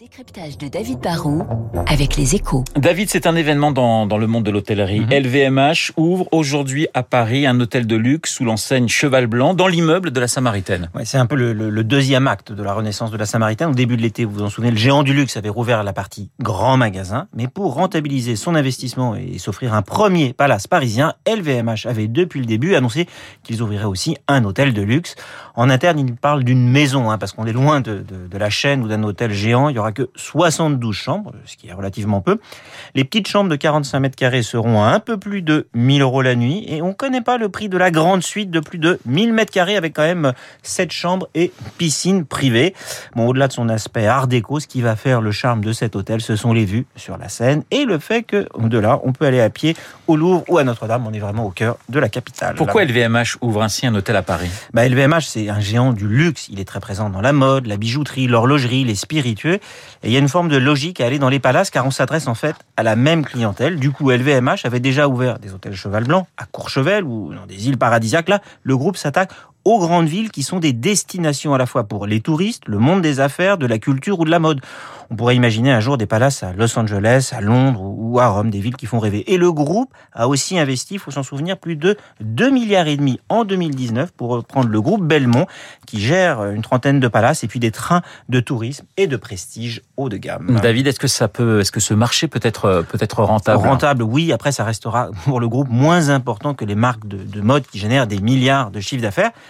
Décryptage de David Barrault avec les échos. David, c'est un événement dans, dans le monde de l'hôtellerie. LVMH ouvre aujourd'hui à Paris un hôtel de luxe sous l'enseigne Cheval Blanc dans l'immeuble de la Samaritaine. Ouais, c'est un peu le, le- le deuxième acte de la renaissance de la Samaritaine. Au début de l'été, vous vous en souvenez, le géant du luxe avait rouvert la partie grand magasin. Mais pour rentabiliser son investissement et s'offrir un premier palace parisien, LVMH avait depuis le début annoncé qu'ils ouvriraient aussi un hôtel de luxe. En interne, ils parlent d'une maison, hein, parce qu'on est loin de, de- de la chaîne ou d'un hôtel géant. Il y aura que 72 chambres, ce qui est relativement peu. Les petites chambres de 45 mètres carrés seront à un peu plus de 1000 euros la nuit. Et on connaît pas le prix de la grande suite de plus de 1000 mètres carrés avec quand même 7 chambres et piscine privée. Bon, au-delà de son aspect art déco, ce qui va faire le charme de cet hôtel, ce sont les vues sur la Seine et le fait que de là, on peut aller à pied au Louvre ou à Notre-Dame. On est vraiment au cœur de la capitale. Pourquoi LVMH ouvre ainsi un hôtel à Paris? Bah, LVMH, c'est un géant du luxe. Il est très présent dans la mode, la bijouterie, l'horlogerie, les spiritueux. Et il y a une forme de logique à aller dans les palaces car on s'adresse en fait à la même clientèle. Du coup, LVMH avait déjà ouvert des hôtels Cheval Blanc à Courchevel ou dans des îles paradisiaques. Là, le groupe s'attaque aux grandes villes qui sont des destinations à la fois pour les touristes, le monde des affaires, de la culture ou de la mode. On pourrait imaginer un jour des palaces à Los Angeles, à Londres ou à Rome, des villes qui font rêver. Et le groupe a aussi investi, il faut s'en souvenir, plus de 2 milliards et demi en 2019 pour reprendre le groupe Belmont qui gère une trentaine de palaces et puis des trains de tourisme et de prestige haut de gamme. David, est-ce que ça peut, est-ce que ce marché peut être peut être rentable? Rentable, oui. Après, ça restera pour le groupe moins important que les marques de, de mode qui génèrent des milliards de chiffres d'affaires.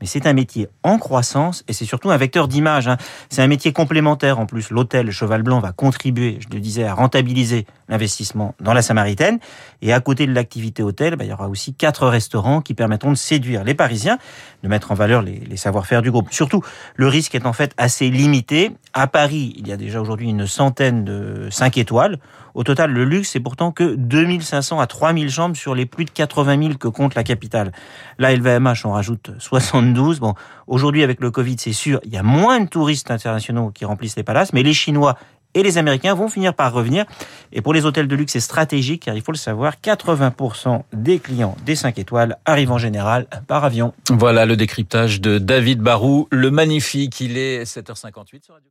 Mais c'est un métier en croissance et c'est surtout un vecteur d'image. hein. C'est un métier complémentaire en plus. L'hôtel Cheval Blanc va contribuer, je le disais, à rentabiliser l'investissement dans la Samaritaine. Et à côté de l'activité hôtel, bah, il y aura aussi quatre restaurants qui permettront de séduire les Parisiens, de mettre en valeur les, savoir-faire du groupe. Surtout, le risque est en fait assez limité. À Paris, il y a déjà aujourd'hui une centaine de 5 étoiles. Au total, le luxe, c'est pourtant que 2500 à 3000 chambres sur les plus de 80 000 que compte la capitale. Là, LVMH en rajoute 72. Bon, aujourd'hui, avec le Covid, c'est sûr, il y a moins de touristes internationaux qui remplissent les palaces, mais les Chinois et les Américains vont finir par revenir. Et pour les hôtels de luxe, c'est stratégique, car il faut le savoir, 80% des clients des 5 étoiles arrivent en général par avion. Voilà le décryptage de David Barou, le magnifique. Il est 7h58 sur Radio.